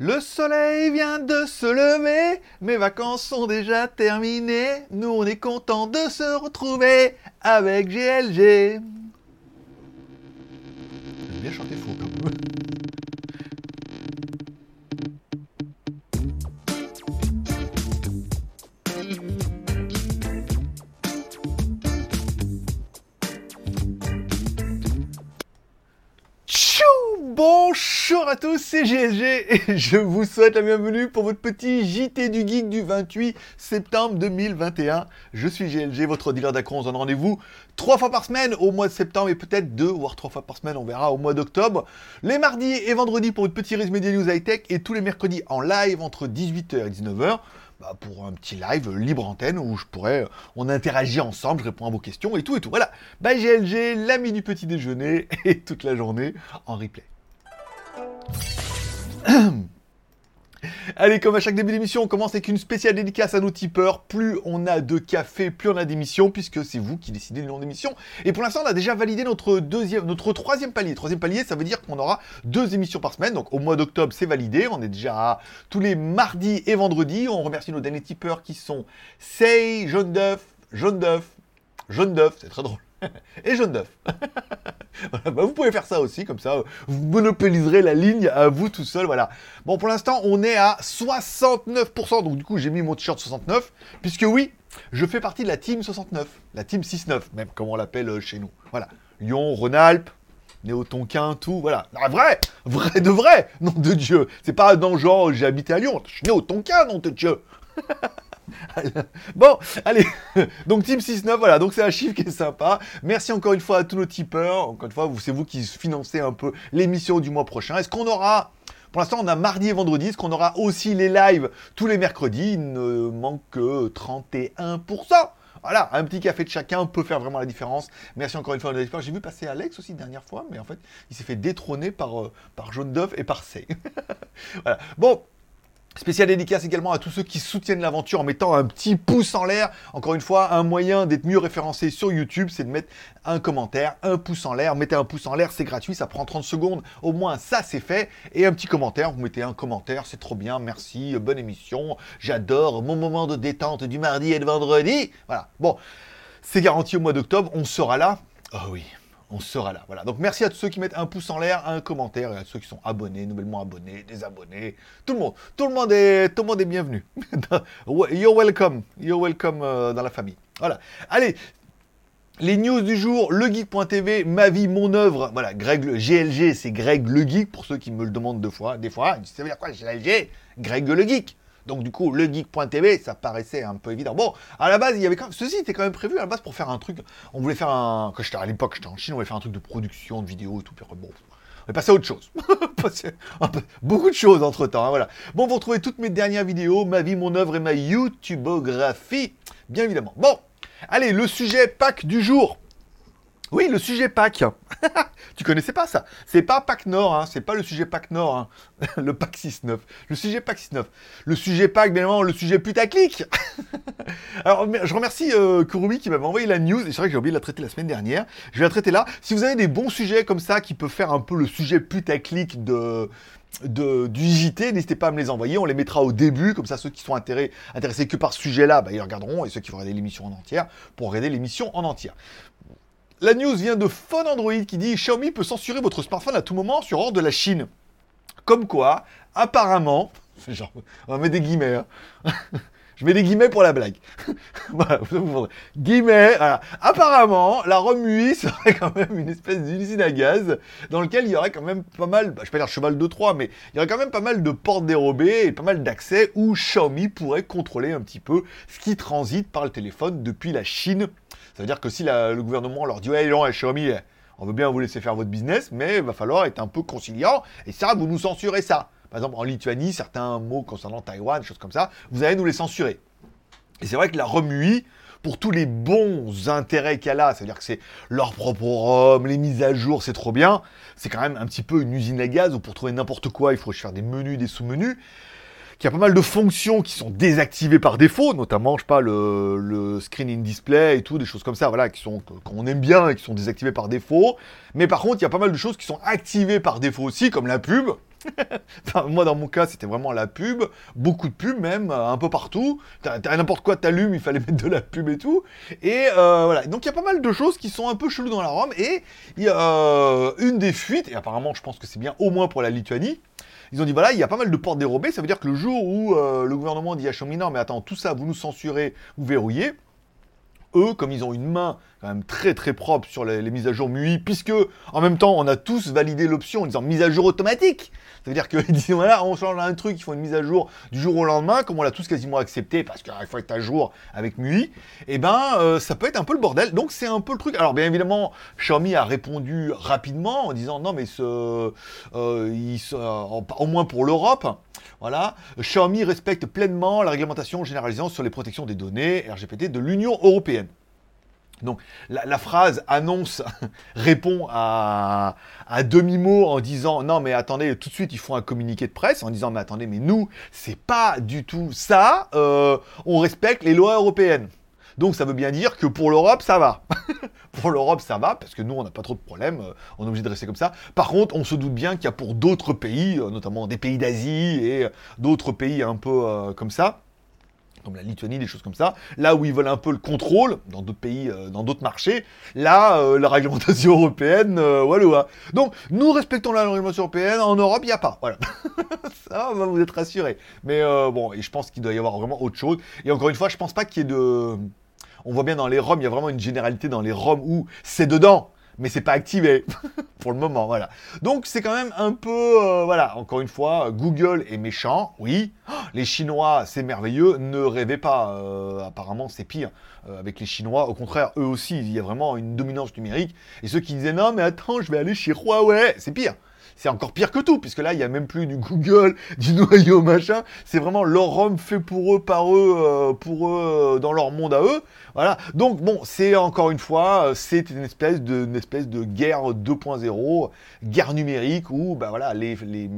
Le soleil vient de se lever, mes vacances sont déjà terminées, nous on est content de se retrouver avec GLG. J'aime bien chanter faux à tous, c'est GLG et je vous souhaite la bienvenue pour votre petit JT du Geek du 28 septembre 2021. Je suis GLG, votre dealer d'accro. On se donne rendez-vous trois fois par semaine au mois de septembre et peut-être deux, voire trois fois par semaine, on verra au mois d'octobre. Les mardis et vendredis pour une petite résumé des news high-tech et tous les mercredis en live entre 18h et 19h. Bah, pour un petit live libre antenne où je pourrais, on interagit ensemble, je réponds à vos questions et tout et tout. Voilà, bah GLG, l'ami du petit déjeuner et toute la journée en replay. Allez, comme à chaque début d'émission, on commence avec une spéciale dédicace à nos tipeurs. Plus on a de café, plus on a d'émissions, puisque c'est vous qui décidez du nom d'émission. Et pour l'instant, on a déjà validé notre deuxième, notre troisième palier. Troisième palier, ça veut dire qu'on aura deux émissions par semaine. Donc au mois d'octobre, c'est validé. On est déjà tous les mardis et vendredis. On remercie nos derniers tipeurs qui sont Say, Jaune d'œuf, Jaune d'œuf, Jaune d'œuf, c'est très drôle. Et jaune d'œuf. Bah, vous pouvez faire ça aussi, comme ça, vous monopoliserez la ligne à vous tout seul. Voilà. Bon, pour l'instant, on est à 69%. Donc, du coup, j'ai mis mon t-shirt 69, puisque oui, je fais partie de la team 69, la team 6-9, même comme on l'appelle euh, chez nous. Voilà. Lyon, Rhône-Alpes, Néo-Tonquin, tout, voilà. Ah, vrai, vrai de vrai, nom de Dieu. C'est pas dans genre, j'ai habité à Lyon, je suis Néo-Tonquin, nom de Dieu. bon, allez, donc Team 6-9, voilà, donc c'est un chiffre qui est sympa. Merci encore une fois à tous nos tipeurs. Encore une fois, c'est vous qui financez un peu l'émission du mois prochain. Est-ce qu'on aura, pour l'instant, on a mardi et vendredi, est-ce qu'on aura aussi les lives tous les mercredis? Il ne manque que 31%. Voilà, un petit café de chacun peut faire vraiment la différence. Merci encore une fois à nos. J'ai vu passer Alex aussi dernière fois, mais en fait, il s'est fait détrôner par, euh, par Jaune d'œuf et par C. voilà. Bon, Spécial dédicace également à tous ceux qui soutiennent l'aventure en mettant un petit pouce en l'air. Encore une fois, un moyen d'être mieux référencé sur YouTube, c'est de mettre un commentaire, un pouce en l'air. Mettez un pouce en l'air, c'est gratuit, ça prend 30 secondes. Au moins, ça c'est fait. Et un petit commentaire, vous mettez un commentaire, c'est trop bien, merci, bonne émission. J'adore mon moment de détente du mardi et de vendredi. Voilà. Bon, c'est garanti au mois d'octobre, on sera là. Oh oui on sera là. Voilà. Donc merci à tous ceux qui mettent un pouce en l'air, un commentaire, et à ceux qui sont abonnés, nouvellement abonnés, désabonnés. Tout le monde, tout le monde est, tout le monde est bienvenu. You're welcome, you're welcome euh, dans la famille. Voilà. Allez. Les news du jour, legeek.tv, ma vie, mon œuvre. Voilà, Greg, le GLG, c'est Greg le geek, pour ceux qui me le demandent deux fois, des fois. Ça veut dire quoi, GLG Greg le geek. Donc du coup, le geek.tv, ça paraissait un peu évident. Bon, à la base, il y avait quand même... ceci était quand même prévu à la base pour faire un truc. On voulait faire un quand j'étais à l'époque, j'étais en Chine, on voulait faire un truc de production de vidéos et tout. Puis bon, on est passé à autre chose. Beaucoup de choses entre temps. Hein, voilà. Bon, vous retrouvez toutes mes dernières vidéos, ma vie, mon œuvre et ma YouTubeographie, bien évidemment. Bon, allez, le sujet pack du jour. Oui, le sujet Pâques. tu connaissais pas ça? C'est pas Pâques Nord, hein. c'est pas le sujet Pâques Nord, hein. le Pâques 6-9. Le sujet Pâques 6-9. Le sujet Pâques, bien évidemment, le sujet putaclic. Alors, je remercie euh, Kurubi qui m'avait envoyé la news, et c'est vrai que j'ai oublié de la traiter la semaine dernière. Je vais la traiter là. Si vous avez des bons sujets comme ça qui peuvent faire un peu le sujet putaclic de, du JT, n'hésitez pas à me les envoyer, on les mettra au début, comme ça ceux qui sont intéressés, intéressés que par ce sujet-là, bah, ils regarderont, et ceux qui vont regarder l'émission en entière, pour regarder l'émission en entière. La news vient de Phone Android qui dit Xiaomi peut censurer votre smartphone à tout moment sur ordre de la Chine. Comme quoi, apparemment, genre, on mettre des guillemets, hein. je mets des guillemets pour la blague. voilà, guillemets, voilà. Apparemment, la Romui serait quand même une espèce d'usine à gaz dans lequel il y aurait quand même pas mal, bah, je vais pas dire cheval de Troie, mais il y aurait quand même pas mal de portes dérobées et pas mal d'accès où Xiaomi pourrait contrôler un petit peu ce qui transite par le téléphone depuis la Chine ça veut dire que si le gouvernement leur dit Ouais, non, Xiaomi, on veut bien vous laisser faire votre business, mais il va falloir être un peu conciliant, et ça, vous nous censurez ça. Par exemple, en Lituanie, certains mots concernant Taïwan, choses comme ça, vous allez nous les censurer. Et c'est vrai que la Remui, pour tous les bons intérêts qu'elle a, c'est-à-dire que c'est leur propre ROM, les mises à jour, c'est trop bien, c'est quand même un petit peu une usine à gaz où pour trouver n'importe quoi, il faut faire des menus, des sous-menus qu'il y a pas mal de fonctions qui sont désactivées par défaut, notamment, je sais pas, le, screen in display et tout, des choses comme ça, voilà, qui sont qu'on aime bien et qui sont désactivées par défaut. Mais par contre, il y a pas mal de choses qui sont activées par défaut aussi, comme la pub. moi, dans mon cas, c'était vraiment la pub, beaucoup de pubs même, euh, un peu partout. T'as, n'importe quoi, t'allumes, il fallait mettre de la pub et tout. Et euh, voilà. Donc il y a pas mal de choses qui sont un peu cheloues dans la ROM. Et y a euh, une des fuites, et apparemment, je pense que c'est bien au moins pour la Lituanie. Ils ont dit voilà, il y a pas mal de portes dérobées. Ça veut dire que le jour où le gouvernement dit à Xiaomi mais attends, tout ça, vous nous censurez, vous verrouillez comme ils ont une main quand même très très propre sur les, mises à jour MUI, puisque en même temps on a tous validé l'option en disant mise à jour automatique. Ça veut dire qu'ils disent voilà, on change un truc, ils font une mise à jour du jour au lendemain, comme on l'a tous quasiment accepté parce qu'il faut être à jour avec MUI, et eh ben euh, ça peut être un peu le bordel. Donc c'est un peu le truc. Alors bien évidemment, Xiaomi a répondu rapidement en disant non mais ce, euh, au moins pour l'Europe. Voilà, Xiaomi respecte pleinement la réglementation généralisante sur les protections des données RGPD de l'Union européenne. Donc la, phrase annonce répond à, demi-mot en disant non mais attendez tout de suite ils font un communiqué de presse en disant mais attendez mais nous c'est pas du tout ça. Euh, on respecte les lois européennes donc ça veut bien dire que pour l'Europe ça va pour l'Europe ça va parce que nous on n'a pas trop de problèmes euh, on est obligé de rester comme ça par contre on se doute bien qu'il y a pour d'autres pays euh, notamment des pays d'Asie et d'autres pays un peu comme ça comme la Lituanie, des choses comme ça, là où ils veulent un peu le contrôle, dans d'autres pays, euh, dans d'autres marchés, là, euh, la réglementation européenne, euh, voilà. Donc, nous respectons la réglementation européenne, en Europe, il n'y a pas, voilà. ça va vous être rassurés. Mais bon, et je pense qu'il doit y avoir vraiment autre chose. Et encore une fois, je pense pas qu'il y ait de... On voit bien dans les ROM, il y a vraiment une généralité dans les ROM où c'est dedans, mais c'est pas activé pour le moment, voilà. Donc c'est quand même un peu, euh, voilà, encore une fois, Google est méchant, oui. Les Chinois, c'est merveilleux, ne rêvez pas, euh, apparemment c'est pire euh, avec les Chinois. Au contraire, eux aussi, il y a vraiment une dominance numérique. Et ceux qui disaient non, mais attends, je vais aller chez Huawei, c'est pire c'est encore pire que tout, puisque là, il n'y a même plus du Google, du noyau, machin. C'est vraiment leur ROM fait pour eux, par eux, euh, pour eux, euh, dans leur monde à eux. Voilà. Donc, bon, c'est encore une fois, euh, c'est une espèce de, espèce de guerre 2.0, guerre numérique, où, bah voilà, les, les,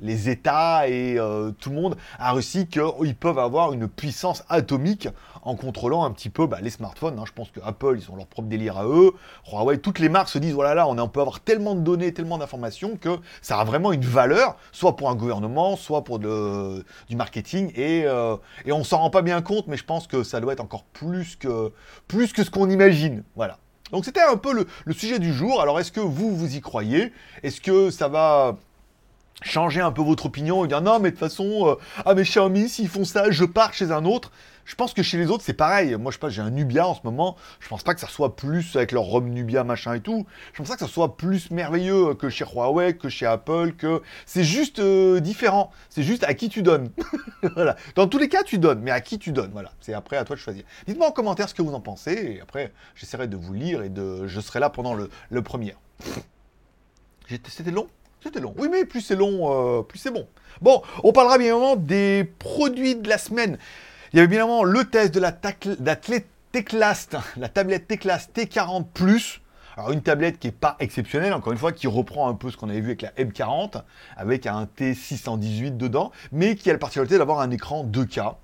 les États et euh, tout le monde a réussi qu'ils peuvent avoir une puissance atomique en contrôlant un petit peu bah, les smartphones. Hein. Je pense que Apple, ils ont leur propre délire à eux. Huawei, toutes les marques se disent voilà là, on peut avoir tellement de données, tellement d'informations que ça a vraiment une valeur, soit pour un gouvernement, soit pour du marketing. Et, euh, et on s'en rend pas bien compte, mais je pense que ça doit être encore plus que, plus que ce qu'on imagine. Voilà. Donc c'était un peu le, sujet du jour. Alors est-ce que vous, vous y croyez? Est-ce que ça va changer un peu votre opinion et dire non mais de toute façon euh, ah mais Xiaomi s'ils font ça je pars chez un autre. Je pense que chez les autres c'est pareil. Moi je pas j'ai un Nubia en ce moment. Je pense pas que ça soit plus avec leur ROM Nubia machin et tout. Je pense pas que ça soit plus merveilleux que chez Huawei que chez Apple que c'est juste euh, différent. C'est juste à qui tu donnes. Dans tous les cas tu donnes mais à qui tu donnes voilà. C'est après à toi de choisir. Dites-moi en commentaire ce que vous en pensez et après j'essaierai de vous lire et de je serai là pendant le, le premier. C'était long c'était long. Oui, mais plus c'est long, euh, plus c'est bon. Bon, on parlera bien évidemment des produits de la semaine. Il y avait bien évidemment le test de la, Teclast, la tablette Teclast T40 Plus. Alors une tablette qui n'est pas exceptionnelle, encore une fois, qui reprend un peu ce qu'on avait vu avec la M40, avec un T618 dedans, mais qui a la particularité d'avoir un écran 2K.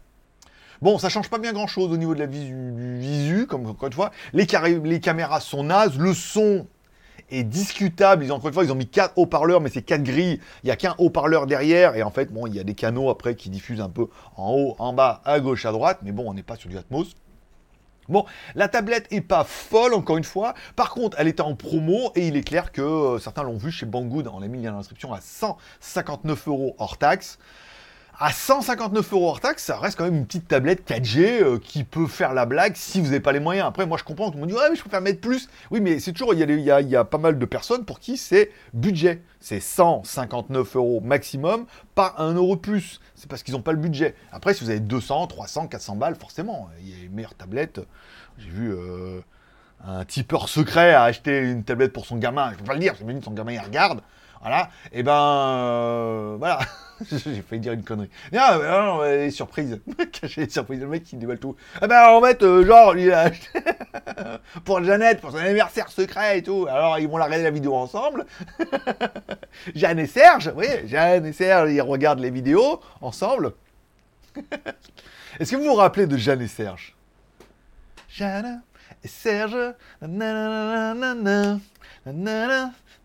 Bon, ça change pas bien grand chose au niveau de la visu, visu comme encore une fois. Les, les caméras sont nazes, le son est discutable. Ils ont, encore une fois, ils ont mis quatre haut-parleurs, mais c'est quatre grilles. Il n'y a qu'un haut-parleur derrière. Et en fait, bon, il y a des canaux après qui diffusent un peu en haut, en bas, à gauche, à droite. Mais bon, on n'est pas sur du Atmos. Bon, la tablette est pas folle, encore une fois. Par contre, elle était en promo et il est clair que euh, certains l'ont vu chez Banggood. On l'a mis l'inscription à 159 euros hors taxe à 159 euros hors taxe, ça reste quand même une petite tablette 4G euh, qui peut faire la blague si vous n'avez pas les moyens. Après, moi je comprends, tout le monde dit ouais, mais je préfère mettre plus. Oui, mais c'est toujours, il y, a, pas mal de personnes pour qui c'est budget. C'est 159 euros maximum, pas 1 euro plus. C'est parce qu'ils n'ont pas le budget. Après, si vous avez 200, 300, 400 balles, forcément, il y a une meilleure tablette. J'ai vu. Euh, un tipeur secret à acheter une tablette pour son gamin, je peux pas le dire, c'est son gamin il regarde, voilà, et ben euh, voilà, j'ai failli dire une connerie. Non, non, les surprises, cacher les surprises, le mec qui dévoile tout. Eh ben en fait, euh, genre, il a acheté pour Jeannette, pour son anniversaire secret et tout. Alors ils vont la regarder la vidéo ensemble. Jeanne et Serge, oui, Jeanne et Serge, ils regardent les vidéos ensemble. Est-ce que vous vous rappelez de Jeanne et Serge? Jeanne et Serge, nanana,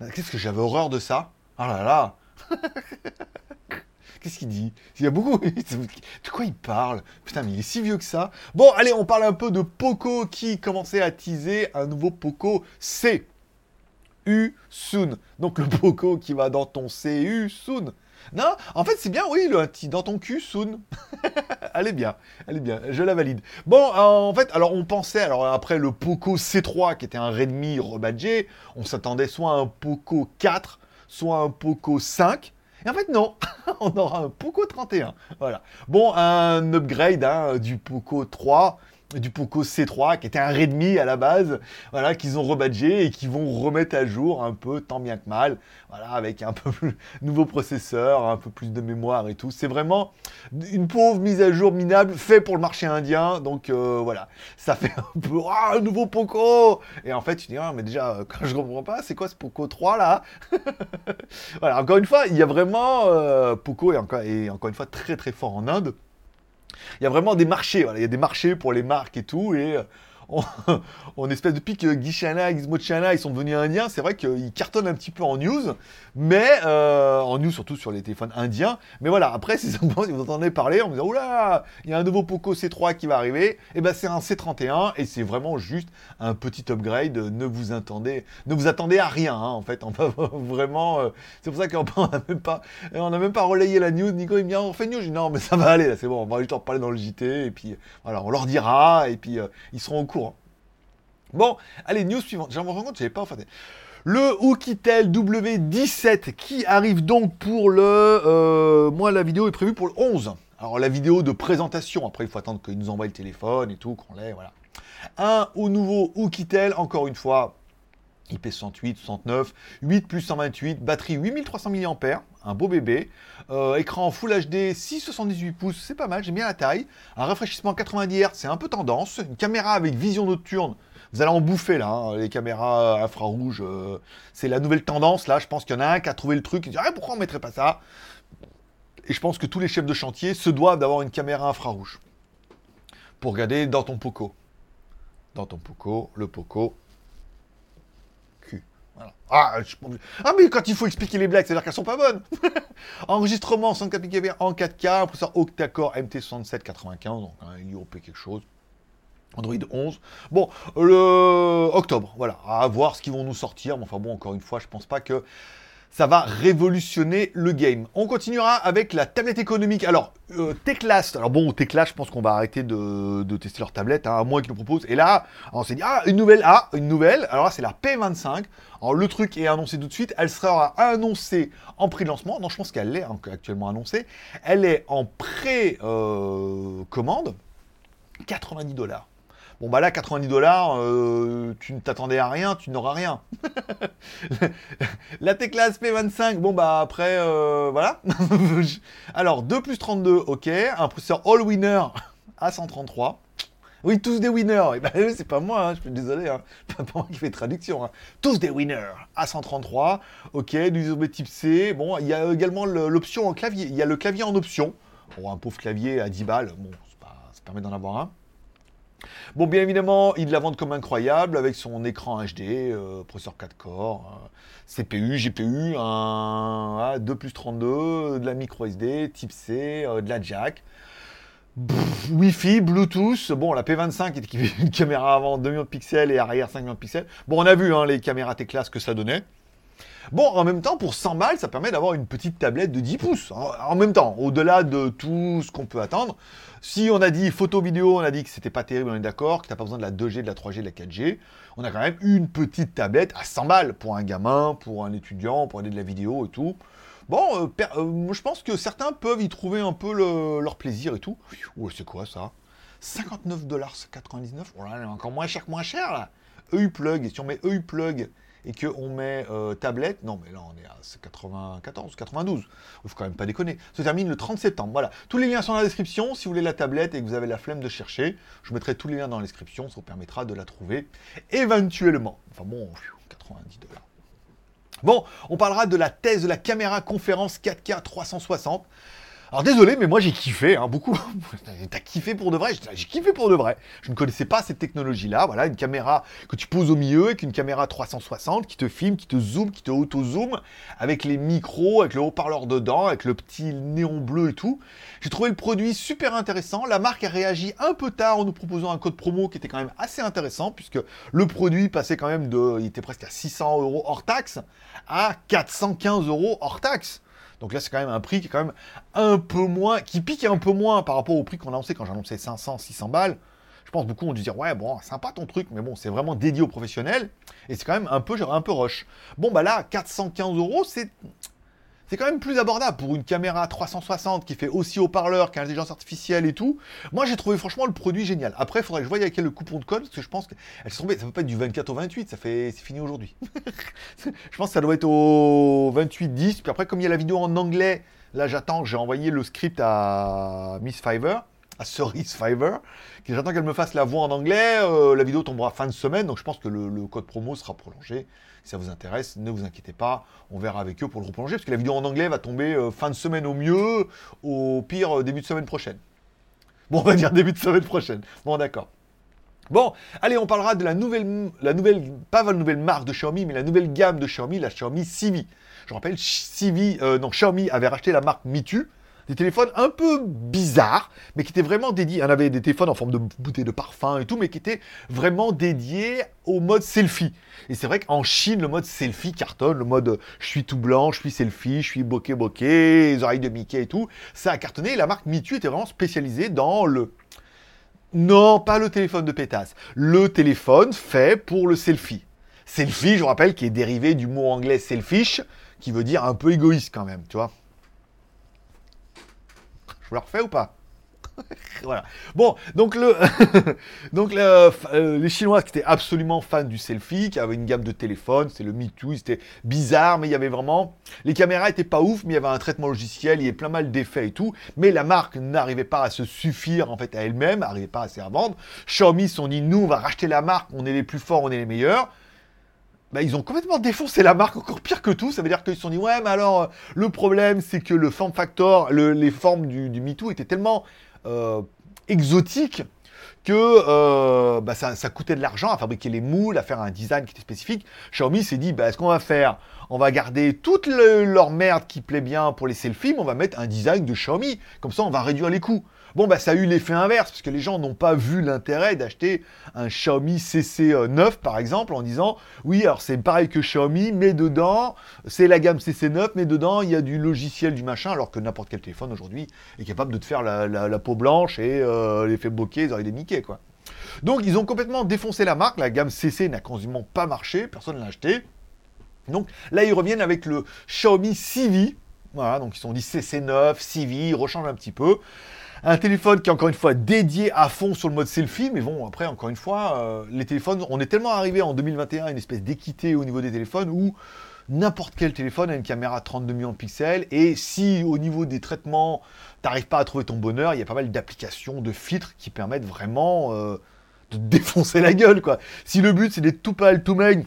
Qu'est-ce que j'avais horreur de ça? Oh là là Qu'est-ce qu'il dit? Il y a beaucoup. De quoi il parle? Putain, mais il est si vieux que ça. Bon, allez, on parle un peu de Poco qui commençait à teaser un nouveau Poco C. U soon. Donc le Poco qui va dans ton CU soon. Non, en fait, c'est bien, oui, le dans ton cul, soon. elle est bien, elle est bien, je la valide. Bon, en fait, alors on pensait, alors après le Poco C3 qui était un Redmi rebadgé, on s'attendait soit à un Poco 4, soit un Poco 5. Et en fait, non, on aura un Poco 31. Voilà. Bon, un upgrade hein, du Poco 3 du Poco C3 qui était un Redmi à la base, voilà, qu'ils ont rebadgé et qui vont remettre à jour un peu tant bien que mal, voilà, avec un peu plus nouveau processeur, un peu plus de mémoire et tout. C'est vraiment une pauvre mise à jour minable fait pour le marché indien, donc euh, voilà, ça fait un peu ah un nouveau Poco et en fait tu dis ah mais déjà euh, quand je comprends pas c'est quoi ce Poco 3 là? Voilà, encore une fois il y a vraiment euh, Poco est encore, est encore une fois très très fort en Inde. Il y a vraiment des marchés, il y a des marchés pour les marques et tout, et euh, on, espèce depuis que Guy Chana, Gizmo Chana, ils sont devenus indiens, c'est vrai qu'ils cartonnent un petit peu en news, mais euh, en news surtout sur les téléphones indiens. Mais voilà, après, si vous entendez parler en me disant oula, il y a un nouveau Poco C3 qui va arriver, et eh ben c'est un C31 et c'est vraiment juste un petit upgrade. Ne vous attendez, ne vous attendez à rien hein, en fait. On va vraiment, euh, c'est pour ça qu'on n'a même pas, on même pas relayé la news. Nico il me dit on fait news, non mais ça va aller là, c'est bon, on va juste en parler dans le JT et puis voilà, on leur dira et puis euh, ils seront au courant. Bon, allez, news suivante. J'en me rends compte, je pas en fait. Le Oukitel W17 qui arrive donc pour le... Euh, moi, la vidéo est prévue pour le 11. Alors, la vidéo de présentation, après, il faut attendre qu'ils nous envoient le téléphone et tout, qu'on l'ait, voilà. Un au nouveau Oukitel, encore une fois, IP68, 69, 8 plus 128, batterie 8300 mAh, un beau bébé, euh, écran Full HD 6,78 pouces, c'est pas mal, j'aime bien la taille, un rafraîchissement 90 Hz, c'est un peu tendance, une caméra avec vision nocturne, vous allez en bouffer là, hein, les caméras infrarouges. Euh, c'est la nouvelle tendance là. Je pense qu'il y en a un qui a trouvé le truc. Il dit ah, pourquoi on mettrait pas ça? Et je pense que tous les chefs de chantier se doivent d'avoir une caméra infrarouge pour regarder dans ton poco. Dans ton poco, le poco. Q. Ah, ah, mais quand il faut expliquer les blagues, c'est-à-dire qu'elles sont pas bonnes. Enregistrement 104 en 4K, processeur octa-core MT6795, donc un IOP quelque chose. Android 11. Bon, le octobre, voilà, à voir ce qu'ils vont nous sortir. Mais enfin bon, encore une fois, je pense pas que ça va révolutionner le game. On continuera avec la tablette économique. Alors, euh, Teclast. Alors bon, Teclast, je pense qu'on va arrêter de, tester leur tablette, hein, à moins qu'ils nous proposent. Et là, on s'est dit, ah, une nouvelle, ah, une nouvelle. Alors c'est la P25. Alors le truc est annoncé tout de suite. Elle sera annoncée en prix de lancement. Non, je pense qu'elle est actuellement annoncée. Elle est en pré-commande. Euh, 90 dollars. Bon, bah là, 90 dollars, euh, tu ne t'attendais à rien, tu n'auras rien. la Teclas P25, bon, bah après, euh, voilà. Alors, 2 plus 32, ok. Un processeur All Winner à 133. Oui, tous des winners. Eh ben, c'est pas moi, hein, je suis désolé. Hein. Pas moi qui fais traduction. Hein. Tous des winners à 133. Ok, du USB type C. Bon, il y a également l'option en clavier. Il y a le clavier en option. Bon, un pauvre clavier à 10 balles. Bon, ça permet d'en avoir un. Bon, bien évidemment, il la vend comme incroyable avec son écran HD, euh, processeur 4 corps, euh, CPU, GPU, un 2 plus 32, de la micro SD, type C, euh, de la jack. Wi-Fi, Bluetooth, bon la P25 est équipée d'une caméra avant 2 millions de pixels et arrière 5 millions de pixels. Bon on a vu hein, les caméras T-Class que ça donnait. Bon, en même temps, pour 100 balles, ça permet d'avoir une petite tablette de 10 pouces. En même temps, au-delà de tout ce qu'on peut attendre. Si on a dit photo vidéo, on a dit que c'était pas terrible, on est d'accord, que t'as pas besoin de la 2G, de la 3G, de la 4G. On a quand même une petite tablette à 100 balles pour un gamin, pour un étudiant, pour aller de la vidéo et tout. Bon, euh, euh, je pense que certains peuvent y trouver un peu leur plaisir et tout. Oh, c'est quoi ça? 59,99$. Oh là, encore moins cher que moins cher là. EU plug, si on met EU plug et qu'on met euh, tablette, non mais là on est à 94, 92, il faut quand même pas déconner, se termine le 30 septembre. Voilà, tous les liens sont dans la description, si vous voulez la tablette et que vous avez la flemme de chercher, je mettrai tous les liens dans la description, ça vous permettra de la trouver éventuellement. Enfin bon, 90 dollars. Bon, on parlera de la thèse de la caméra conférence 4K 360. Alors désolé, mais moi j'ai kiffé, hein, beaucoup. T'as kiffé pour de vrai? J'ai kiffé pour de vrai. Je ne connaissais pas cette technologie-là. Voilà, une caméra que tu poses au milieu, avec une caméra 360 qui te filme, qui te zoome, qui te auto-zoom, avec les micros, avec le haut-parleur dedans, avec le petit néon bleu et tout. J'ai trouvé le produit super intéressant. La marque a réagi un peu tard en nous proposant un code promo qui était quand même assez intéressant, puisque le produit passait quand même de... Il était presque à 600 euros hors taxe à 415 euros hors taxe. Donc là, c'est quand même un prix qui est quand même un peu moins, qui pique un peu moins par rapport au prix qu'on a annoncé quand annoncé 500, 600 balles. Je pense beaucoup ont dû dire ouais bon sympa ton truc mais bon c'est vraiment dédié aux professionnels et c'est quand même un peu un peu rush. Bon bah là 415 euros c'est c'est quand même plus abordable pour une caméra 360 qui fait aussi haut-parleur qu'intelligence artificielle et tout. Moi, j'ai trouvé franchement le produit génial. Après, il faudrait que je voie avec quel coupon de code, parce que je pense qu'elle se tombée. Ça peut pas être du 24 au 28, ça fait, c'est fini aujourd'hui. je pense que ça doit être au 28 10. Puis après, comme il y a la vidéo en anglais, là, j'attends. J'ai envoyé le script à Miss Fiverr à Cerise Fiverr. J'attends qu'elle me fasse la voix en anglais. Euh, la vidéo tombera fin de semaine, donc je pense que le, code promo sera prolongé. Si ça vous intéresse, ne vous inquiétez pas, on verra avec eux pour le reprolonger, parce que la vidéo en anglais va tomber euh, fin de semaine au mieux, au pire euh, début de semaine prochaine. Bon, on va dire début de semaine prochaine. Bon, d'accord. Bon, allez, on parlera de la nouvelle, la nouvelle, pas la nouvelle marque de Xiaomi, mais la nouvelle gamme de Xiaomi, la Xiaomi Civi. Je rappelle, non, Xiaomi avait racheté la marque Mitu, des téléphones un peu bizarres, mais qui étaient vraiment dédiés. On avait des téléphones en forme de bouteille de parfum et tout, mais qui étaient vraiment dédiés au mode selfie. Et c'est vrai qu'en Chine, le mode selfie cartonne, le mode je suis tout blanc, je suis selfie, je suis bokeh bokeh, les oreilles de Mickey et tout. Ça a cartonné et la marque Mitu était vraiment spécialisée dans le. Non, pas le téléphone de pétasse. Le téléphone fait pour le selfie. Selfie, je vous rappelle, qui est dérivé du mot anglais selfish, qui veut dire un peu égoïste quand même, tu vois. Vous le refais ou pas voilà. Bon, donc le, donc euh, les Chinois qui étaient absolument fans du selfie, qui avaient une gamme de téléphones, c'est le MeToo, c'était bizarre, mais il y avait vraiment, les caméras étaient pas ouf, mais il y avait un traitement logiciel, il y avait plein mal d'effets et tout, mais la marque n'arrivait pas à se suffire en fait à elle-même, n'arrivait pas à se vendre. Xiaomi se sont dit, nous on va racheter la marque, on est les plus forts, on est les meilleurs. Bah, ils ont complètement défoncé la marque, encore pire que tout. Ça veut dire qu'ils se sont dit, ouais, mais alors, euh, le problème, c'est que le form factor, les formes du, du MeToo étaient tellement euh, exotiques que euh, bah, ça, coûtait de l'argent à fabriquer les moules, à faire un design qui était spécifique. Xiaomi s'est dit, bah, est-ce qu'on va faire On va garder toute leur merde qui plaît bien pour les selfies, mais on va mettre un design de Xiaomi. Comme ça, on va réduire les coûts. Bon, bah, ça a eu l'effet inverse, parce que les gens n'ont pas vu l'intérêt d'acheter un Xiaomi CC9, par exemple, en disant, oui, alors c'est pareil que Xiaomi, mais dedans, c'est la gamme CC9, mais dedans, il y a du logiciel, du machin, alors que n'importe quel téléphone aujourd'hui est capable de te faire la, peau blanche et euh, l'effet bokeh, ils auraient des Mickey, quoi. Donc, ils ont complètement défoncé la marque, la gamme CC n'a quasiment pas marché, personne ne l'a acheté. Donc, là, ils reviennent avec le Xiaomi Civi, voilà, donc ils sont dit CC9, Civi, ils rechangent un petit peu. Un téléphone qui est encore une fois dédié à fond sur le mode selfie, mais bon, après, encore une fois, euh, les téléphones, on est tellement arrivé en 2021 à une espèce d'équité au niveau des téléphones où n'importe quel téléphone a une caméra à 32 millions de pixels, et si au niveau des traitements, t'arrives pas à trouver ton bonheur, il y a pas mal d'applications, de filtres qui permettent vraiment euh, de défoncer la gueule, quoi. Si le but c'est d'être tout pâle, tout maigre,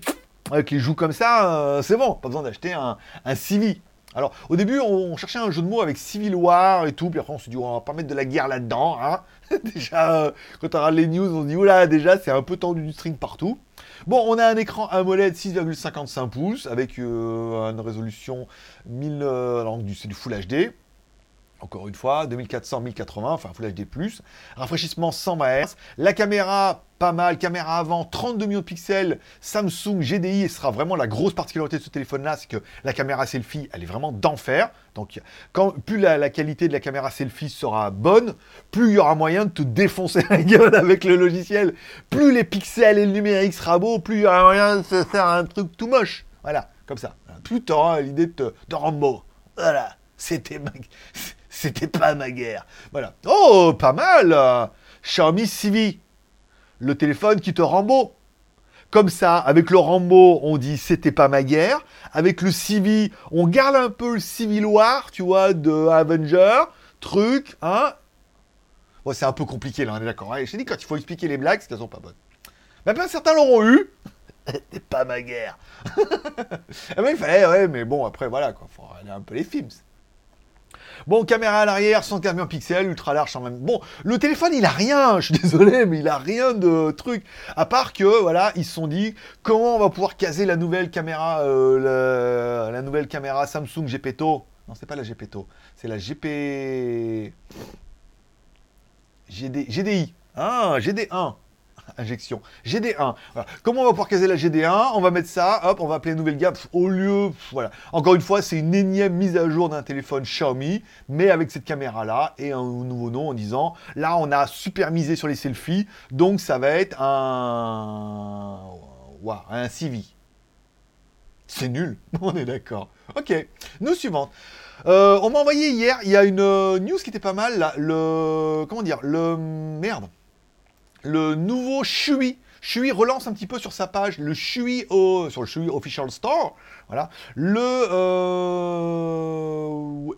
avec les joues comme ça, euh, c'est bon, pas besoin d'acheter un, un Civi. Alors, au début, on, cherchait un jeu de mots avec Civil War et tout, puis après on s'est dit, on va pas mettre de la guerre là-dedans. Hein. déjà, euh, quand on regarde les news, on se dit, oula, déjà, c'est un peu tendu du string partout. Bon, on a un écran AMOLED 6,55 pouces avec euh, une résolution 1000, euh, c'est du Full HD. Encore une fois, 2400, 1080, enfin Full HD+, rafraîchissement 120 Hz, la caméra pas mal, caméra avant, 32 millions de pixels, Samsung GDI, et sera vraiment la grosse particularité de ce téléphone-là, c'est que la caméra selfie, elle est vraiment d'enfer. Donc, plus la, qualité de la caméra selfie sera bonne, plus il y aura moyen de te défoncer la gueule avec le logiciel. Plus les pixels et le numérique sera beau, plus il y aura moyen de se faire un truc tout moche. Voilà, comme ça. Plus tu auras l'idée de, de rendre Voilà, c'était c'était pas ma guerre. Voilà. Oh, pas mal Xiaomi Civi, le téléphone qui te beau. Comme ça, avec le Rambo, on dit c'était pas ma guerre. Avec le Civi, on garde un peu le Civil War, tu vois, de Avenger, truc, hein. Bon, c'est un peu compliqué là, on est d'accord. J'ai dit quand il faut expliquer les blagues, c'est qu'elles sont pas bonnes. Mais ben, certains l'auront eu. C'était pas ma guerre. mais il fallait, ouais, mais bon, après, voilà, quoi. Faut aller un peu les films. Bon, caméra à l'arrière, 115 pixels, ultra large en même. Bon, le téléphone, il a rien, je suis désolé, mais il a rien de truc. À part que, voilà, ils se sont dit, comment on va pouvoir caser la nouvelle caméra, euh, la, nouvelle caméra Samsung Gepetto? Non, c'est pas la Gepetto, c'est la GP... GD... GDI. Ah, GD1 injection. GD1. Comment on va pouvoir caser la GD1 On va mettre ça, hop, on va appeler nouvelle gamme. Au lieu, voilà. Encore une fois, c'est une énième mise à jour d'un téléphone Xiaomi, mais avec cette caméra-là et un nouveau nom en disant, là, on a super misé sur les selfies, donc ça va être un, wow, un CV. C'est nul, on est d'accord. Ok, nous suivante. Euh, on m'a envoyé hier, il y a une euh, news qui était pas mal, le... Comment dire Le... Merde le nouveau Shui. Shui relance un petit peu sur sa page le Shui au, sur le Shui Official Store. Voilà. Le euh,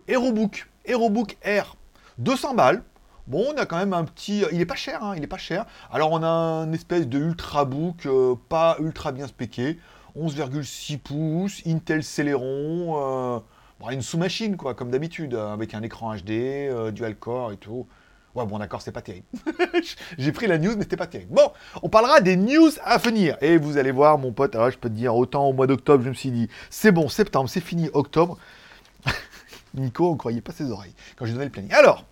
HeroBook. HeroBook Air. 200 balles. Bon, on a quand même un petit... Il est pas cher, hein, il est pas cher. Alors, on a un espèce de Ultrabook, euh, pas ultra bien spéqué. 11,6 pouces, Intel Celeron, euh, une sous-machine, quoi, comme d'habitude, avec un écran HD, euh, dual-core et tout. Ouais, bon, d'accord, c'est pas terrible. J'ai pris la news, mais c'était pas terrible. Bon, on parlera des news à venir. Et vous allez voir, mon pote, alors, je peux te dire, autant au mois d'octobre, je me suis dit, c'est bon, septembre, c'est fini, octobre. Nico, on croyait pas ses oreilles quand j'ai donné le planning. Alors,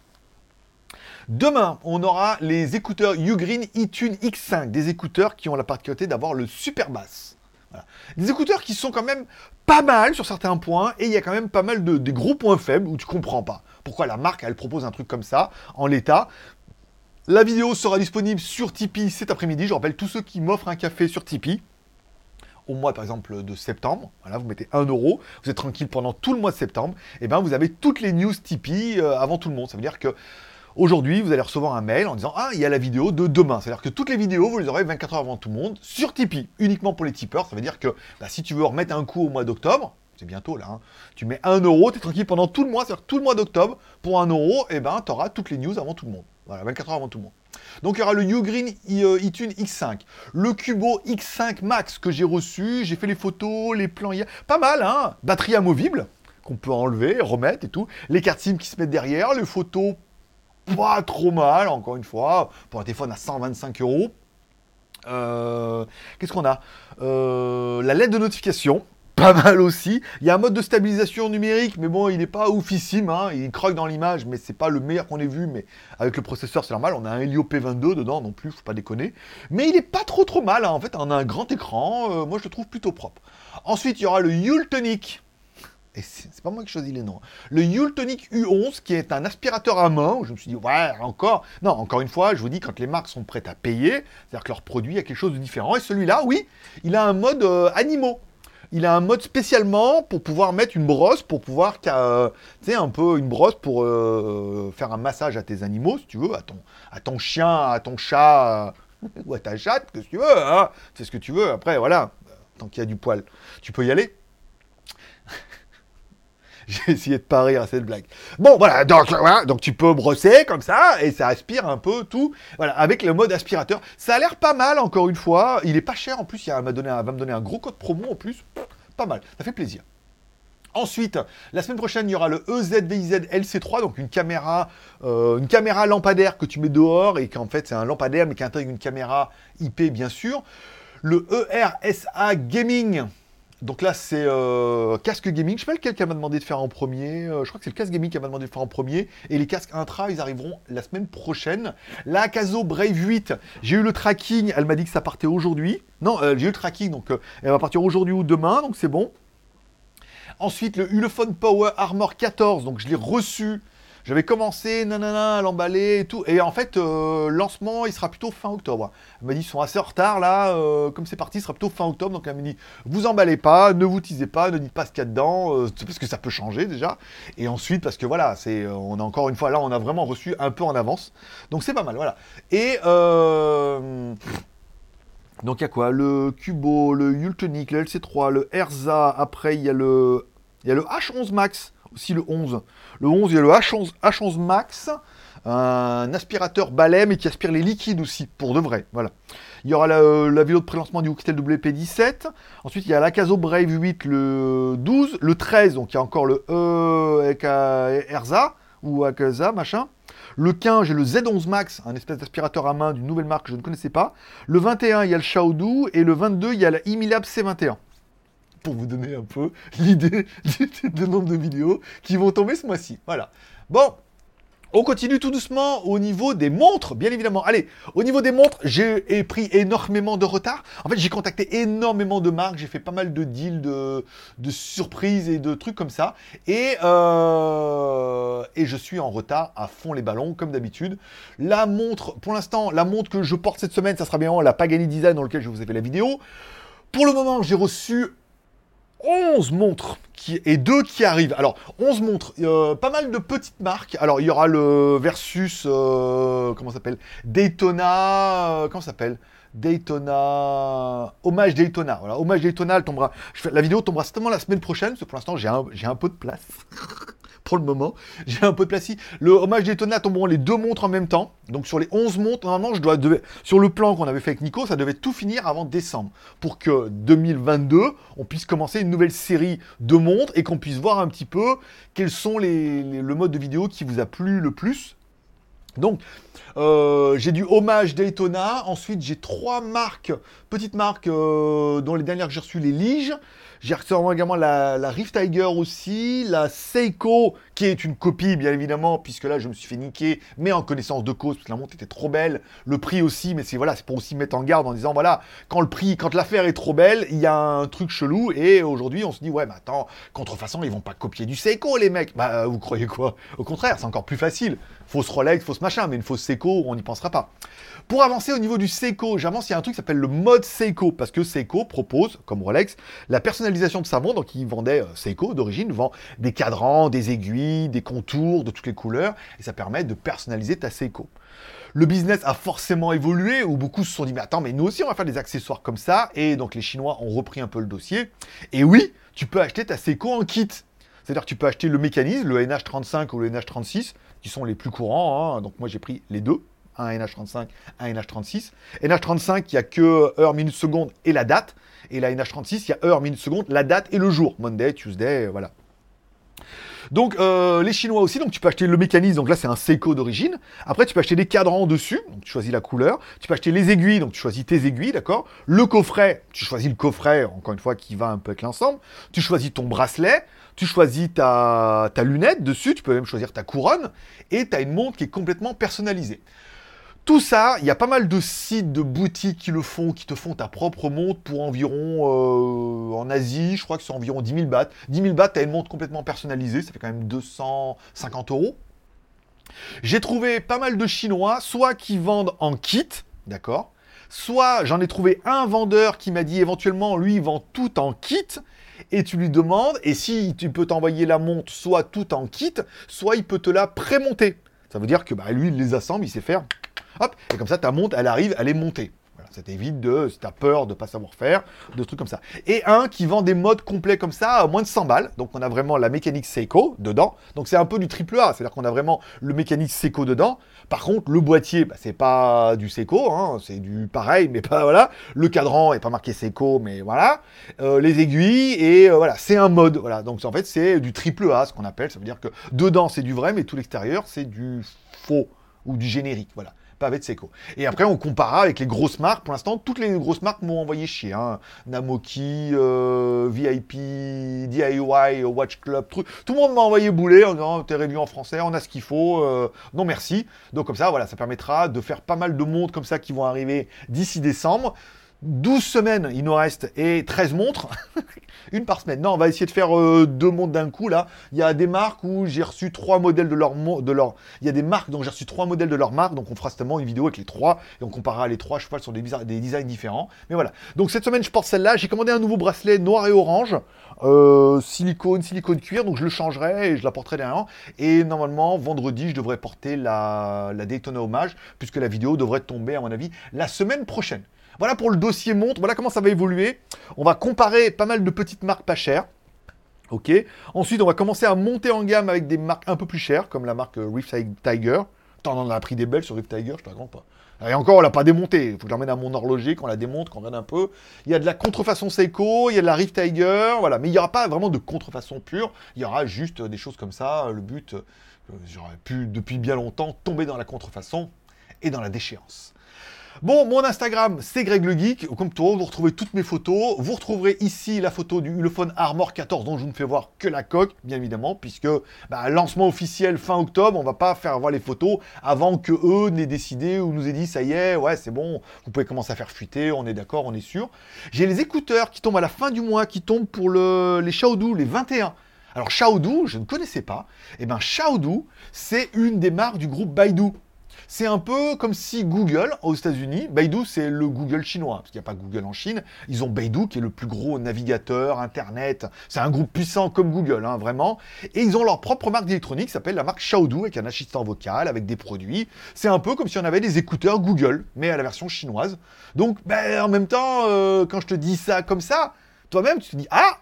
Demain, on aura les écouteurs Ugreen eTune X5, des écouteurs qui ont la particularité d'avoir le super bass. Des écouteurs qui sont quand même pas mal sur certains points, et il y a quand même pas mal de des gros points faibles où tu comprends pas pourquoi la marque, elle propose un truc comme ça, en l'état. La vidéo sera disponible sur Tipeee cet après-midi. Je rappelle, tous ceux qui m'offrent un café sur Tipeee, au mois par exemple de septembre, voilà, vous mettez 1 euro, vous êtes tranquille pendant tout le mois de septembre, et bien vous avez toutes les news Tipeee euh, avant tout le monde. Ça veut dire que Aujourd'hui, vous allez recevoir un mail en disant Ah, il y a la vidéo de demain. C'est-à-dire que toutes les vidéos, vous les aurez 24 heures avant tout le monde sur Tipeee, uniquement pour les tipeurs. Ça veut dire que bah, si tu veux remettre un coup au mois d'octobre, c'est bientôt là, hein. tu mets 1 euro, tu es tranquille pendant tout le mois, c'est-à-dire tout le mois d'octobre, pour 1 euro, et eh ben tu auras toutes les news avant tout le monde. Voilà, 24 heures avant tout le monde. Donc il y aura le Ugreen iTunes euh, X5, le Cubo X5 Max que j'ai reçu, j'ai fait les photos, les plans pas mal, hein Batterie amovible, qu'on peut enlever, remettre et tout, les cartes SIM qui se mettent derrière, les photos pas trop mal, encore une fois, pour un téléphone à 125 euros. Euh, qu'est-ce qu'on a? Euh, La lettre de notification, pas mal aussi. Il y a un mode de stabilisation numérique, mais bon, il n'est pas oufissime. Hein. Il croque dans l'image, mais c'est pas le meilleur qu'on ait vu. Mais avec le processeur, c'est normal. On a un Helio P22 dedans non plus, faut pas déconner. Mais il est pas trop trop mal. Hein. En fait, on a un grand écran. Euh, moi, je le trouve plutôt propre. Ensuite, il y aura le Yultonic. Et c'est pas moi qui choisis les noms. Le Yultonic U11, qui est un aspirateur à main, où je me suis dit, ouais, encore. Non, encore une fois, je vous dis, quand les marques sont prêtes à payer, c'est-à-dire que leur produit a quelque chose de différent. Et celui-là, oui, il a un mode euh, animaux il a un mode spécialement pour pouvoir mettre une brosse, pour pouvoir, euh, tu sais, un peu une brosse pour euh, faire un massage à tes animaux, si tu veux, à ton, à ton chien, à ton chat, ou à ta chatte, que tu veux, hein, c'est ce que tu veux. Après, voilà, tant qu'il y a du poil, tu peux y aller. J'ai essayé de pas rire à cette blague. Bon, voilà, donc, donc tu peux brosser comme ça, et ça aspire un peu tout, voilà, avec le mode aspirateur. Ça a l'air pas mal, encore une fois. Il est pas cher, en plus, il va me donner un gros code promo, en plus. Pas mal, ça fait plaisir. Ensuite, la semaine prochaine, il y aura le EZVIZ LC3, donc une caméra, euh, une caméra lampadaire que tu mets dehors et qu'en fait c'est un lampadaire mais qui intègre une caméra IP bien sûr. Le ERSA Gaming, donc là, c'est euh, casque gaming. Je sais pas lequel qu'elle m'a demandé de faire en premier. Euh, je crois que c'est le casque gaming qu'elle m'a demandé de faire en premier. Et les casques intra, ils arriveront la semaine prochaine. La Caso Brave 8, j'ai eu le tracking. Elle m'a dit que ça partait aujourd'hui. Non, euh, j'ai eu le tracking, donc elle va partir aujourd'hui ou demain, donc c'est bon. Ensuite, le Ulefone Power Armor 14, donc je l'ai reçu j'avais commencé, nanana, à l'emballer et tout. Et en fait, euh, lancement, il sera plutôt fin octobre. Elle m'a dit, ils sont assez en retard là, euh, comme c'est parti, il sera plutôt fin octobre. Donc elle m'a dit, vous emballez pas, ne vous teasez pas, ne dites pas ce qu'il y a dedans, euh, parce que ça peut changer déjà. Et ensuite, parce que voilà, c'est, on a encore une fois, là, on a vraiment reçu un peu en avance. Donc c'est pas mal, voilà. Et donc il y a quoi? Le Cubo, le Yultonic, le LC3, le Erza, après il y a le, il y a le H11 Max aussi le 11. Le 11, il y a le H11, H11 Max, un aspirateur balai, mais qui aspire les liquides aussi, pour de vrai. Voilà. Il y aura la, euh, vidéo de prélancement du Oukitel WP17. Ensuite, il y a la Caso Brave 8 le 12. Le 13, donc il y a encore le E Erza ou Akaza, machin. Le 15, j'ai le Z11 Max, un espèce d'aspirateur à main d'une nouvelle marque que je ne connaissais pas. Le 21, il y a le Xiaodu. Et le 22, il y a la Imilab C21 pour vous donner un peu l'idée du nombre de vidéos qui vont tomber ce mois-ci. Voilà. Bon, on continue tout doucement au niveau des montres, bien évidemment. Allez, au niveau des montres, j'ai pris énormément de retard. En fait, j'ai contacté énormément de marques, j'ai fait pas mal de deals, de, surprises et de trucs comme ça. Et, euh, et je suis en retard à fond les ballons, comme d'habitude. La montre, pour l'instant, la montre que je porte cette semaine, ça sera bien la Pagani Design dans lequel je vous ai fait la vidéo. Pour le moment, j'ai reçu 11 montres et deux qui arrivent. Alors, 11 montres, euh, pas mal de petites marques. Alors, il y aura le Versus, euh, comment s'appelle? Daytona, euh, comment s'appelle? Daytona, hommage Daytona. Voilà, hommage Daytona, tombera. la vidéo tombera certainement la semaine prochaine, parce que pour l'instant, j'ai un peu de place. Pour le moment. J'ai un peu de place Le hommage Daytona tomberont les deux montres en même temps. Donc sur les 11 montres, normalement, je dois sur le plan qu'on avait fait avec Nico, ça devait tout finir avant décembre. Pour que 2022, on puisse commencer une nouvelle série de montres et qu'on puisse voir un petit peu quels sont les, le mode de vidéo qui vous a plu le plus. Donc, euh, j'ai du hommage Daytona. Ensuite, j'ai trois marques, petites marques, euh, dont les dernières que j'ai reçues, les Lige. J'ai reçu également la, Rift Tiger aussi, la Seiko, qui est une copie, bien évidemment, puisque là, je me suis fait niquer, mais en connaissance de cause, parce que la montre était trop belle. Le prix aussi, mais c'est voilà, c'est pour aussi mettre en garde en disant, voilà, quand le prix, quand l'affaire est trop belle, il y a un truc chelou, et aujourd'hui, on se dit, ouais, mais attends, contrefaçon, ils vont pas copier du Seiko, les mecs. Bah, vous croyez quoi? Au contraire, c'est encore plus facile. Fausse Rolex, fausse machin, mais une fausse Seiko, on n'y pensera pas. Pour avancer au niveau du Seiko, j'avance, il y a un truc qui s'appelle le mode Seiko, parce que Seiko propose, comme Rolex, la personnalisation de sa montre, donc il vendait, euh, Seiko d'origine vend des cadrans, des aiguilles, des contours de toutes les couleurs, et ça permet de personnaliser ta Seiko. Le business a forcément évolué, où beaucoup se sont dit, mais attends, mais nous aussi on va faire des accessoires comme ça, et donc les Chinois ont repris un peu le dossier, et oui, tu peux acheter ta Seiko en kit. C'est-à-dire que tu peux acheter le mécanisme, le NH35 ou le NH36, qui sont les plus courants, hein. donc moi j'ai pris les deux, un NH35, un NH36. NH35, il n'y a que heure, minute, seconde et la date. Et la NH36, il y a heure, minute, seconde, la date et le jour. Monday, Tuesday, voilà. Donc euh, les Chinois aussi, donc tu peux acheter le mécanisme, donc là c'est un Seiko d'origine. Après tu peux acheter des cadrans dessus, donc tu choisis la couleur. Tu peux acheter les aiguilles, donc tu choisis tes aiguilles, d'accord? Le coffret, tu choisis le coffret, encore une fois, qui va un peu avec l'ensemble. Tu choisis ton bracelet, tu choisis ta, ta lunette dessus, tu peux même choisir ta couronne, et tu as une montre qui est complètement personnalisée. Tout ça, il y a pas mal de sites, de boutiques qui le font, qui te font ta propre montre pour environ, euh, en Asie, je crois que c'est environ 10 000 bahts. 10 000 bahts, tu as une montre complètement personnalisée, ça fait quand même 250 euros. J'ai trouvé pas mal de Chinois, soit qui vendent en kit, d'accord Soit j'en ai trouvé un vendeur qui m'a dit éventuellement, lui, vend tout en kit, et tu lui demandes, et si tu peux t'envoyer la montre soit tout en kit, soit il peut te la prémonter. Ça veut dire que bah, lui, il les assemble, il sait faire Hop, et comme ça, ta montre, elle arrive, elle est montée. Voilà, ça t'évite de, si t'as peur de pas savoir faire, de trucs comme ça. Et un qui vend des modes complets comme ça à moins de 100 balles. Donc on a vraiment la mécanique Seiko dedans. Donc c'est un peu du triple A, c'est-à-dire qu'on a vraiment le mécanique Seiko dedans. Par contre, le boîtier, bah, c'est pas du Seiko, hein, c'est du pareil, mais pas voilà. Le cadran est pas marqué Seiko, mais voilà. Euh, les aiguilles et euh, voilà, c'est un mode. Voilà, donc en fait c'est du triple A, ce qu'on appelle. Ça veut dire que dedans c'est du vrai, mais tout l'extérieur c'est du faux ou du générique. Voilà pas avec Seiko. Et après, on comparera avec les grosses marques. Pour l'instant, toutes les grosses marques m'ont envoyé chier. Hein. Namoki, euh, VIP, DIY, Watch Club, tout, tout le monde m'a envoyé bouler en disant t'es réduit en français, on a ce qu'il faut, euh, non merci. Donc comme ça, voilà, ça permettra de faire pas mal de montres comme ça qui vont arriver d'ici décembre. 12 semaines, il nous reste, et 13 montres, une par semaine. Non, on va essayer de faire euh, deux montres d'un coup, là. Il y a des marques où j'ai reçu trois modèles de leur... De leur... Il y a des marques dont j'ai reçu trois modèles de leur marque, donc on fera certainement une vidéo avec les trois, et on comparera les trois chevaux sur des, des designs différents. Mais voilà. Donc cette semaine, je porte celle-là. J'ai commandé un nouveau bracelet noir et orange, euh, silicone, silicone cuir, donc je le changerai et je la porterai derrière. Et normalement, vendredi, je devrais porter la, la Daytona Hommage, puisque la vidéo devrait tomber, à mon avis, la semaine prochaine. Voilà pour le dossier montre, voilà comment ça va évoluer. On va comparer pas mal de petites marques pas chères. Ok. Ensuite, on va commencer à monter en gamme avec des marques un peu plus chères, comme la marque Reef Tiger, Pourtant, on en a pris des belles sur Rift Tiger, je te raconte pas. Et encore, on l'a pas démonté. Il faut que je l'emmène à mon horloger, qu'on la démonte, qu'on regarde un peu. Il y a de la contrefaçon Seiko, il y a de la Rift Tiger, voilà. Mais il n'y aura pas vraiment de contrefaçon pure. Il y aura juste des choses comme ça. Le but, euh, j'aurais pu depuis bien longtemps tomber dans la contrefaçon et dans la déchéance. Bon, mon Instagram, c'est Greg le Geek. Comme toujours, vous retrouvez toutes mes photos. Vous retrouverez ici la photo du Ulefone Armor 14 dont je ne fais voir que la coque, bien évidemment, puisque bah, lancement officiel fin octobre, on va pas faire voir les photos avant que eux n'aient décidé ou nous aient dit ça y est, ouais, c'est bon, vous pouvez commencer à faire fuiter, on est d'accord, on est sûr. J'ai les écouteurs qui tombent à la fin du mois, qui tombent pour le, les Xiaodu, les 21. Alors Xiaodu, je ne connaissais pas. Eh ben Xiaodu, c'est une des marques du groupe Baidu. C'est un peu comme si Google, aux États-Unis, Baidu, c'est le Google chinois, parce qu'il n'y a pas Google en Chine. Ils ont Baidu, qui est le plus gros navigateur, Internet. C'est un groupe puissant comme Google, hein, vraiment. Et ils ont leur propre marque d'électronique, qui s'appelle la marque Xiaodu, avec un assistant vocal, avec des produits. C'est un peu comme si on avait des écouteurs Google, mais à la version chinoise. Donc, ben, en même temps, euh, quand je te dis ça comme ça, toi-même, tu te dis, ah,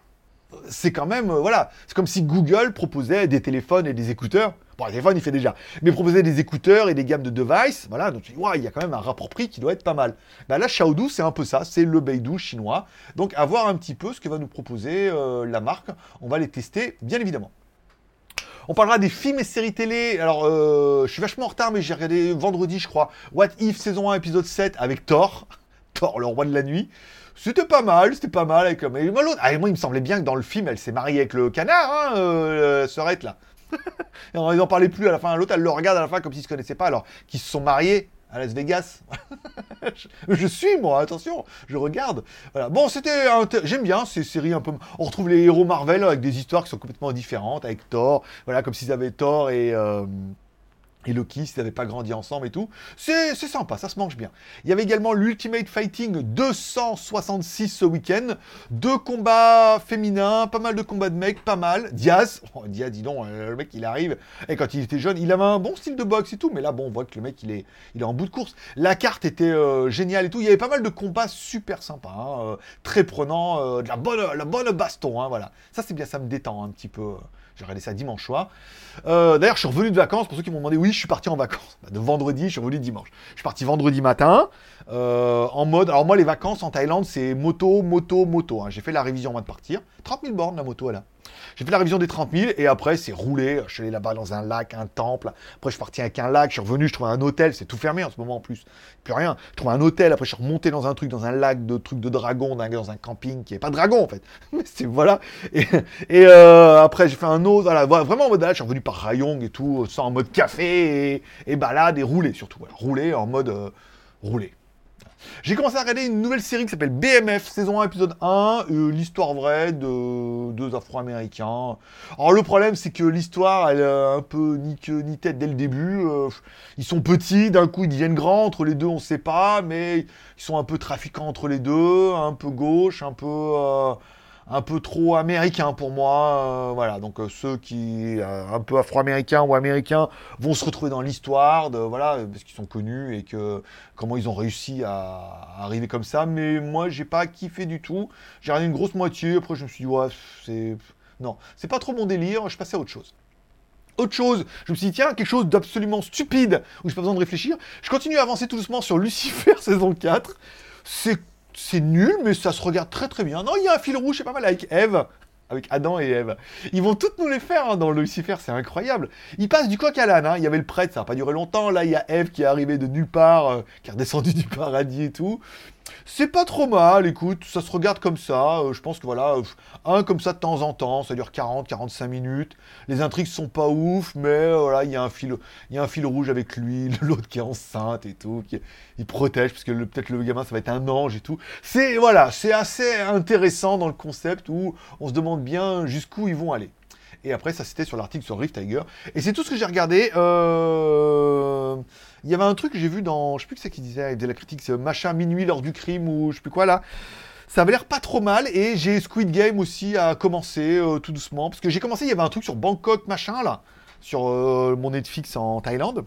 c'est quand même, euh, voilà, c'est comme si Google proposait des téléphones et des écouteurs. Téléphone, il fait déjà. Mais proposait des écouteurs et des gammes de devices. Voilà, donc tu dis, il y a quand même un rapport prix qui doit être pas mal. Ben là, Xiaodu, c'est un peu ça. C'est le Beidou chinois. Donc, à voir un petit peu ce que va nous proposer euh, la marque. On va les tester, bien évidemment. On parlera des films et séries télé. Alors, euh, je suis vachement en retard, mais j'ai regardé vendredi, je crois, What If saison 1, épisode 7 avec Thor. Thor, le roi de la nuit. C'était pas mal, c'était pas mal. Avec, mais moi, ah, moi, il me semblait bien que dans le film, elle s'est mariée avec le canard, hein, euh, Serette, là. Ils n'en parlaient plus à la fin. L'autre, elle le regarde à la fin comme s'ils se connaissaient pas, alors qu'ils se sont mariés à Las Vegas. je, suis moi, attention, je regarde. Voilà. Bon, c'était j'aime bien ces séries un peu. On retrouve les héros Marvel avec des histoires qui sont complètement différentes avec Thor. Voilà, comme s'ils avaient Thor et euh, et Loki, s'ils n'avaient pas grandi ensemble et tout. C'est sympa, ça se mange bien. Il y avait également l'Ultimate Fighting 266 ce week-end. Deux combats féminins, pas mal de combats de mecs, pas mal. Diaz, oh, Diaz, dis donc, euh, le mec il arrive. Et quand il était jeune, il avait un bon style de boxe et tout, mais là, bon, on voit que le mec il est, il est en bout de course. La carte était euh, géniale et tout. Il y avait pas mal de combats super sympas, hein, euh, très prenants, de la bonne, la bonne baston, hein, voilà. Ça c'est bien, ça me détend un petit peu. J'ai regardé ça dimanche soir. Euh, d'ailleurs, je suis revenu de vacances. Pour ceux qui m'ont demandé, oui, je suis parti en vacances. Bah, de vendredi, je suis revenu dimanche. Je suis parti vendredi matin. Euh, en mode. Alors, moi, les vacances en Thaïlande, c'est moto, moto, moto. Hein. J'ai fait la révision avant de partir. 30 000 bornes, la moto, là. J'ai fait la révision des 30 000 et après, c'est roulé. Je suis allé là-bas dans un lac, un temple. Après, je suis parti avec un lac. Je suis revenu, je trouvais un hôtel. C'est tout fermé en ce moment en plus. Plus rien. Je trouvais un hôtel. Après, je suis remonté dans un truc, dans un lac de trucs de dragon, dans un camping qui n'est pas dragon en fait. Mais c'est voilà. Et, euh, après, j'ai fait un autre. Voilà, vraiment en mode là, je suis revenu par Rayong et tout, ça en mode café et, balade et rouler surtout. Voilà, rouler en mode euh, rouler. J'ai commencé à regarder une nouvelle série qui s'appelle BMF, saison 1, épisode 1, euh, l'histoire vraie de deux Afro-Américains. Alors le problème, c'est que l'histoire, elle est un peu ni queue ni tête dès le début. Euh, ils sont petits, d'un coup ils deviennent grands, entre les deux on sait pas, mais ils sont un peu trafiquants entre les deux, un peu gauche, un peu... Euh, un peu trop américain pour moi. Euh, voilà, donc euh, ceux qui euh, un peu afro-américains ou américains vont se retrouver dans l'histoire, de voilà, parce qu'ils sont connus et que comment ils ont réussi à, arriver comme ça. Mais moi, j'ai pas kiffé du tout. J'ai regardé une grosse moitié. Après, je me suis dit ouais, c'est non, c'est pas trop mon délire. Je passais à autre chose. Autre chose, je me suis dit, tiens, quelque chose d'absolument stupide, où j'ai pas besoin de réfléchir. Je continue à avancer tout doucement sur Lucifer saison 4. C'est c'est nul, mais ça se regarde très très bien. Non, il y a un fil rouge, c'est pas mal avec Eve. Avec Adam et Eve. Ils vont toutes nous les faire hein, dans Lucifer, c'est incroyable. Ils passent du coq à l'âne, hein. il y avait le prêtre, ça n'a pas duré longtemps. Là, il y a Eve qui est arrivée de nulle part, euh, qui est redescendue du paradis et tout. C'est pas trop mal, écoute, ça se regarde comme ça. Euh, je pense que voilà, un comme ça de temps en temps, ça dure 40-45 minutes. Les intrigues sont pas ouf, mais euh, voilà, il y a un fil, il y a un fil rouge avec lui, l'autre qui est enceinte et tout, qui il protège parce que peut-être le gamin ça va être un ange et tout. C'est voilà, c'est assez intéressant dans le concept où on se demande bien jusqu'où ils vont aller. Et après, ça c'était sur l'article sur Rift Tiger. Et c'est tout ce que j'ai regardé. Euh il y avait un truc que j'ai vu dans, je sais plus que c'est qui disait, de la critique, c'est machin minuit lors du crime ou je sais plus quoi là. Ça avait l'air pas trop mal et j'ai Squid Game aussi à commencer euh, tout doucement parce que j'ai commencé, il y avait un truc sur Bangkok machin là, sur euh, mon Netflix en Thaïlande.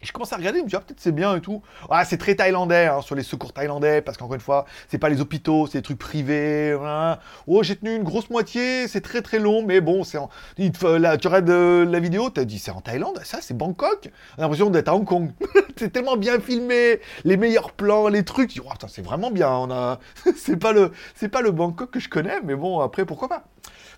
Je commence à regarder, je me dis, ah, peut-être c'est bien et tout. Ah, c'est très thaïlandais, hein, sur les secours thaïlandais, parce qu'encore une fois, c'est pas les hôpitaux, c'est des trucs privés. Voilà. Oh, j'ai tenu une grosse moitié, c'est très très long, mais bon, c'est en... tu regardes euh, la vidéo, tu as dit, c'est en Thaïlande, ça, c'est Bangkok? On a l'impression d'être à Hong Kong. c'est tellement bien filmé, les meilleurs plans, les trucs. Oh, c'est vraiment bien. On a... c'est pas le, c'est pas le Bangkok que je connais, mais bon, après, pourquoi pas.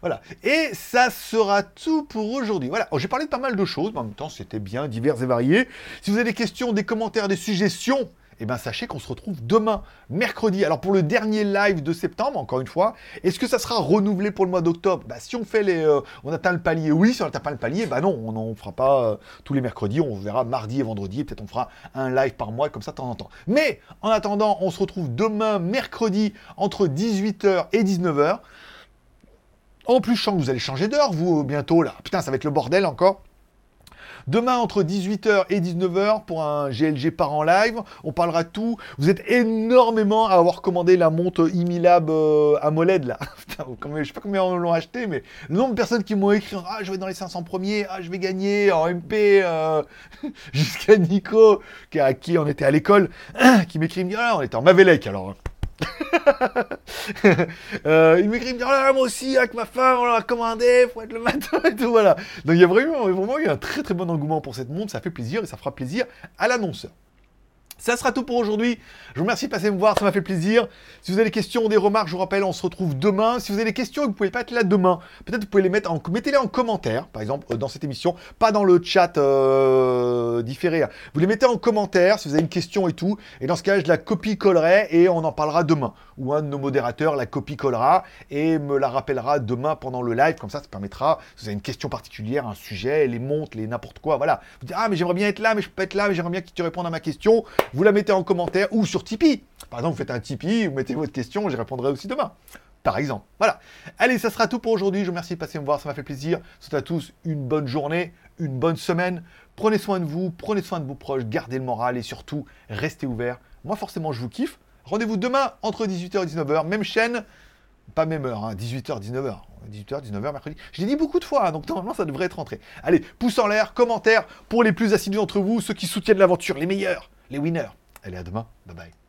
Voilà. Et ça sera tout pour aujourd'hui. Voilà. Oh, j'ai parlé de pas mal de choses, mais en même temps, c'était bien, divers et varié. Si vous avez des questions, des commentaires, des suggestions, eh bien sachez qu'on se retrouve demain, mercredi. Alors pour le dernier live de septembre, encore une fois, est-ce que ça sera renouvelé pour le mois d'octobre? Bah, Si on fait les, euh, on atteint le palier, oui. Si on n'atteint pas le palier, bah non, on ne fera pas euh, tous les mercredis. On verra mardi et vendredi. Peut-être on fera un live par mois, comme ça de temps en temps. Mais en attendant, on se retrouve demain, mercredi, entre 18h et 19h. En plus, je vous allez changer d'heure, vous, bientôt, là. Putain, ça va être le bordel encore. Demain, entre 18h et 19h, pour un GLG par en live, on parlera tout. Vous êtes énormément à avoir commandé la montre Imilab euh, AMOLED, là. Putain, je sais pas combien on l'ont acheté, mais le nombre de personnes qui m'ont écrit « Ah, je vais dans les 500 premiers, ah, je vais gagner en MP euh, Jusqu'à Nico, à qui on était à l'école, qui m'écrit, « Ah, on était en Mavelec, alors... » euh, il m'écrit, dit, oh moi aussi, avec ma femme, on l'a commandé, faut être le matin et tout, voilà. Donc il y a vraiment, vraiment eu un très très bon engouement pour cette montre, ça fait plaisir et ça fera plaisir à l'annonceur. Ça sera tout pour aujourd'hui. Je vous remercie de passer me voir, ça m'a fait plaisir. Si vous avez des questions des remarques, je vous rappelle, on se retrouve demain. Si vous avez des questions et que vous pouvez pas être là demain, peut-être vous pouvez les mettre en, mettez-les en commentaire, par exemple, euh, dans cette émission, pas dans le chat euh, différé. Vous les mettez en commentaire si vous avez une question et tout. Et dans ce cas, je la copie-collerai et on en parlera demain. Ou un de nos modérateurs la copie-collera et me la rappellera demain pendant le live. Comme ça, ça permettra, si vous avez une question particulière, un sujet, les montres, les n'importe quoi, voilà. Vous dites, ah, mais j'aimerais bien être là, mais je peux pas être là, mais j'aimerais bien que tu répondes à ma question vous la mettez en commentaire ou sur Tipeee. Par exemple, vous faites un Tipeee, vous mettez votre question, j'y répondrai aussi demain. Par exemple. Voilà. Allez, ça sera tout pour aujourd'hui. Je vous remercie de passer me voir, ça m'a fait plaisir. Je à tous une bonne journée, une bonne semaine. Prenez soin de vous, prenez soin de vos proches, gardez le moral et surtout, restez ouverts. Moi, forcément, je vous kiffe. Rendez-vous demain entre 18h et 19h, même chaîne, pas même heure, 18h, 19h. 18h, 19h, mercredi. Je l'ai dit beaucoup de fois, hein, donc normalement ça devrait être rentré. Allez, pouce en l'air, commentaire pour les plus assidus d'entre vous, ceux qui soutiennent l'aventure, les meilleurs, les winners. Allez, à demain. Bye bye.